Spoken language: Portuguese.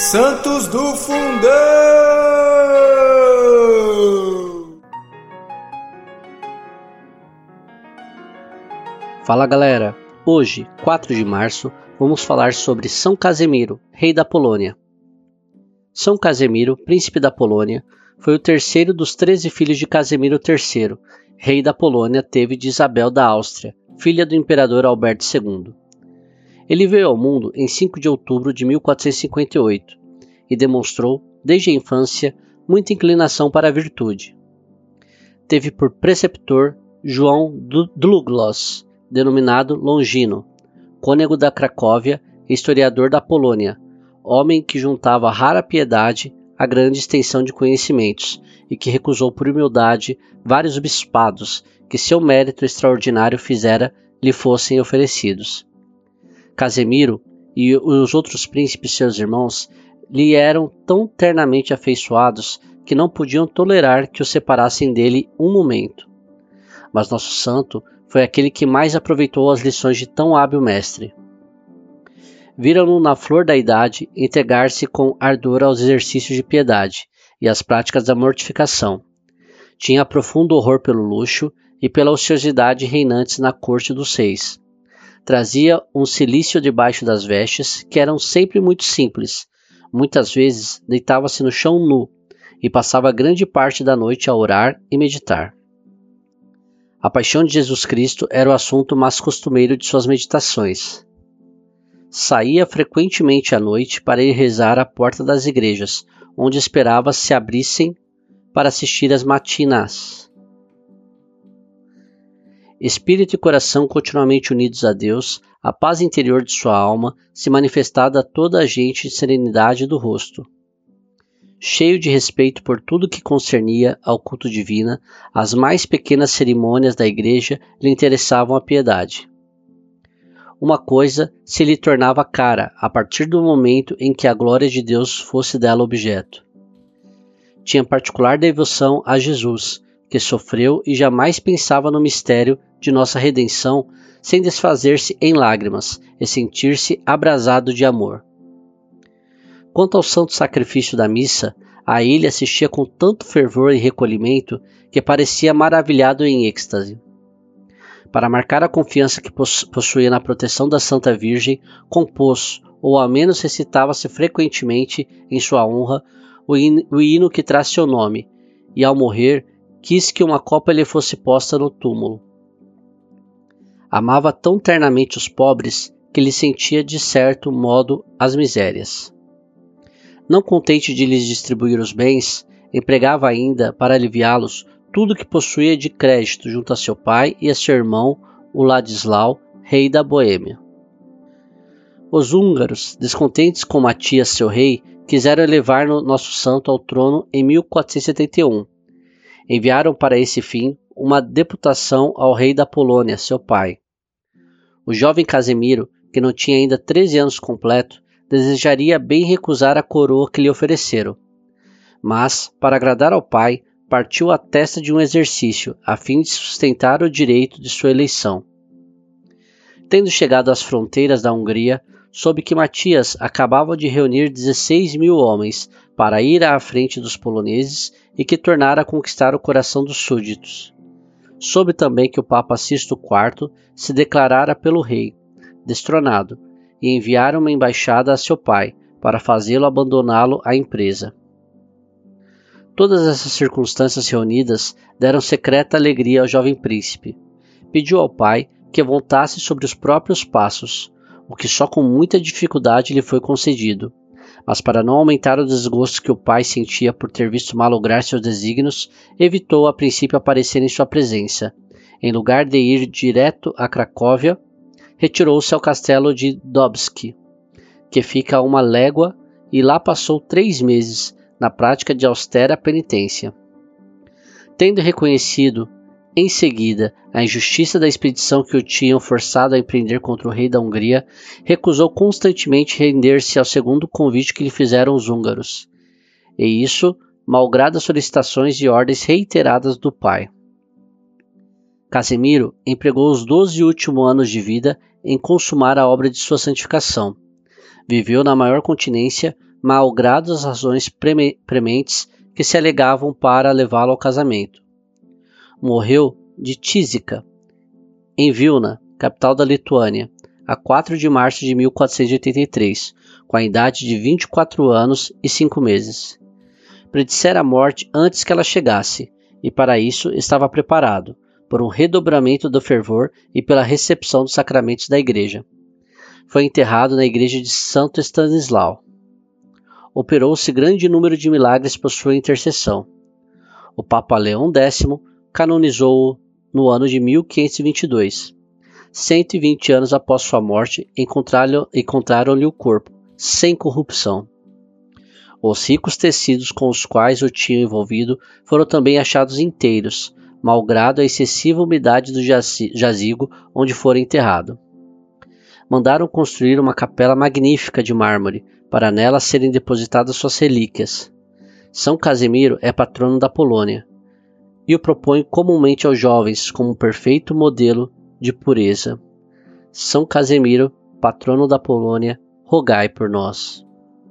Santos do Fundão! Fala galera! Hoje, 4 de março, vamos falar sobre São Casemiro, rei da Polônia. São Casemiro, príncipe da Polônia, foi o terceiro dos 13 filhos de Casemiro III, rei da Polônia, teve de Isabel da Áustria, filha do imperador Alberto II. Ele veio ao mundo em 5 de outubro de 1458 e demonstrou, desde a infância, muita inclinação para a virtude. Teve por preceptor João Dluglos, denominado Longino, cônego da Cracóvia e historiador da Polônia, homem que juntava rara piedade a grande extensão de conhecimentos e que recusou por humildade vários bispados que seu mérito extraordinário fizera lhe fossem oferecidos. Casemiro e os outros príncipes seus irmãos lhe eram tão ternamente afeiçoados que não podiam tolerar que o separassem dele um momento. Mas nosso santo foi aquele que mais aproveitou as lições de tão hábil mestre. Viram-no na flor da idade entregar-se com ardor aos exercícios de piedade e às práticas da mortificação. Tinha profundo horror pelo luxo e pela ociosidade reinantes na corte dos reis. Trazia um cilício debaixo das vestes, que eram sempre muito simples. Muitas vezes deitava-se no chão nu e passava grande parte da noite a orar e meditar. A paixão de Jesus Cristo era o assunto mais costumeiro de suas meditações. Saía frequentemente à noite para ir rezar à porta das igrejas, onde esperava se abrissem para assistir às matinas. Espírito e coração continuamente unidos a Deus, a paz interior de sua alma se manifestada a toda a gente de serenidade do rosto. Cheio de respeito por tudo que concernia ao culto divino, as mais pequenas cerimônias da igreja lhe interessavam a piedade. Uma coisa se lhe tornava cara a partir do momento em que a glória de Deus fosse dela objeto. Tinha particular devoção a Jesus, que sofreu e jamais pensava no mistério de nossa redenção sem desfazer-se em lágrimas e sentir-se abrasado de amor. Quanto ao santo sacrifício da missa, a ele assistia com tanto fervor e recolhimento que parecia maravilhado em êxtase. Para marcar a confiança que possuía na proteção da Santa Virgem, compôs, ou ao menos recitava-se frequentemente em sua honra, o hino, que traz seu nome, e ao morrer, quis que uma copa lhe fosse posta no túmulo. Amava tão ternamente os pobres que lhe sentia de certo modo as misérias. Não contente de lhes distribuir os bens, empregava ainda, para aliviá-los, tudo que possuía de crédito junto a seu pai e a seu irmão, o Ladislau, rei da Boêmia. Os húngaros, descontentes com Matias, seu rei, quiseram elevar nosso santo ao trono em 1471. Enviaram para esse fim uma deputação ao rei da Polônia, seu pai. O jovem Casemiro, que não tinha ainda 13 anos completo, desejaria bem recusar a coroa que lhe ofereceram. Mas, para agradar ao pai, partiu à testa de um exercício, a fim de sustentar o direito de sua eleição. Tendo chegado às fronteiras da Hungria, soube que Matias acabava de reunir 16 mil homens para ir à frente dos poloneses e que tornara a conquistar o coração dos súditos. Soube também que o Papa Sisto IV se declarara pelo rei, destronado, e enviara uma embaixada a seu pai, para fazê-lo abandoná-lo à empresa. Todas essas circunstâncias reunidas deram secreta alegria ao jovem príncipe. Pediu ao pai que voltasse sobre os próprios passos, o que só com muita dificuldade lhe foi concedido, mas para não aumentar o desgosto que o pai sentia por ter visto malograr seus desígnios, evitou a princípio aparecer em sua presença. Em lugar de ir direto a Cracóvia, retirou-se ao castelo de Dobski, que fica a uma légua, e lá passou três meses na prática de austera penitência. Tendo reconhecido em seguida, a injustiça da expedição que o tinham forçado a empreender contra o rei da Hungria, recusou constantemente render-se ao segundo convite que lhe fizeram os húngaros. E isso, malgrado as solicitações e ordens reiteradas do pai. Casemiro empregou os doze últimos anos de vida em consumar a obra de sua santificação. Viveu na maior continência, malgrado as razões prementes que se alegavam para levá-lo ao casamento. Morreu de tísica, em Vilna, capital da Lituânia, a 4 de março de 1483, com a idade de 24 anos e 5 meses. Predissera a morte antes que ela chegasse, e para isso estava preparado, por um redobramento do fervor e pela recepção dos sacramentos da Igreja. Foi enterrado na igreja de Santo Stanislau. Operou-se grande número de milagres por sua intercessão. O Papa Leão X canonizou-o no ano de 1522. 120 anos após sua morte, encontraram-lhe o corpo, sem corrupção. Os ricos tecidos com os quais o tinham envolvido foram também achados inteiros, malgrado a excessiva umidade do jazigo onde fora enterrado. Mandaram construir uma capela magnífica de mármore, para nela serem depositadas suas relíquias. São Casimiro é patrono da Polônia e o propõe comumente aos jovens como um perfeito modelo de pureza. São Casimiro, patrono da Polônia, rogai por nós.